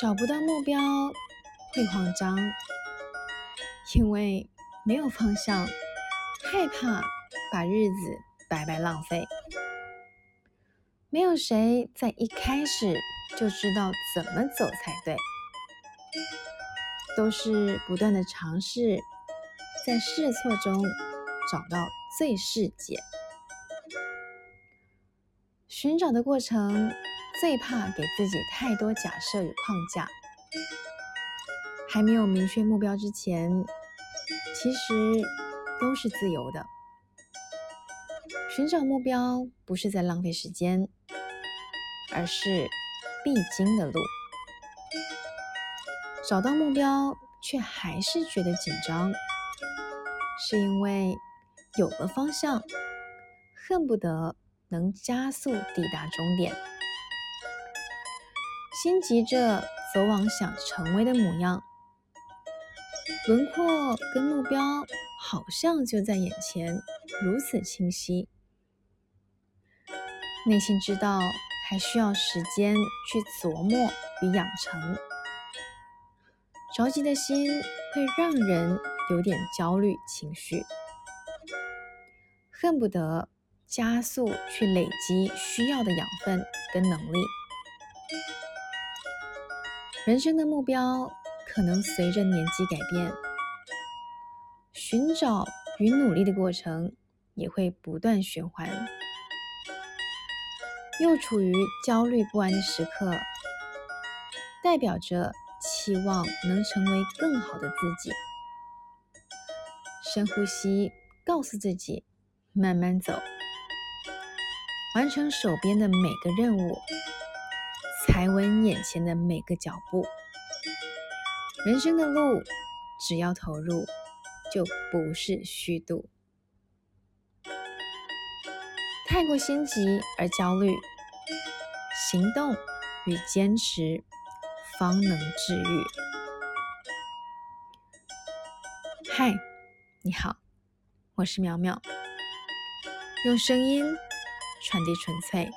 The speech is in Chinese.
找不到目标会慌张，因为没有方向，害怕把日子白白浪费。没有谁在一开始就知道怎么走才对，都是不断的尝试，在试错中找到最适解。寻找的过程最怕给自己太多假设与框架，还没有明确目标之前，其实都是自由的。寻找目标不是在浪费时间。而是必经的路。找到目标却还是觉得紧张，是因为有了方向，恨不得能加速抵达终点，心急着走往想成为的模样，轮廓跟目标好像就在眼前，如此清晰，内心知道。还需要时间去琢磨与养成，着急的心会让人有点焦虑情绪，恨不得加速去累积需要的养分跟能力。人生的目标可能随着年纪改变，寻找与努力的过程也会不断循环。又处于焦虑不安的时刻，代表着期望能成为更好的自己。深呼吸，告诉自己慢慢走，完成手边的每个任务，踩稳眼前的每个脚步。人生的路，只要投入，就不是虚度。太过心急而焦虑，行动与坚持方能治愈。嗨，你好，我是苗苗，用声音传递纯粹。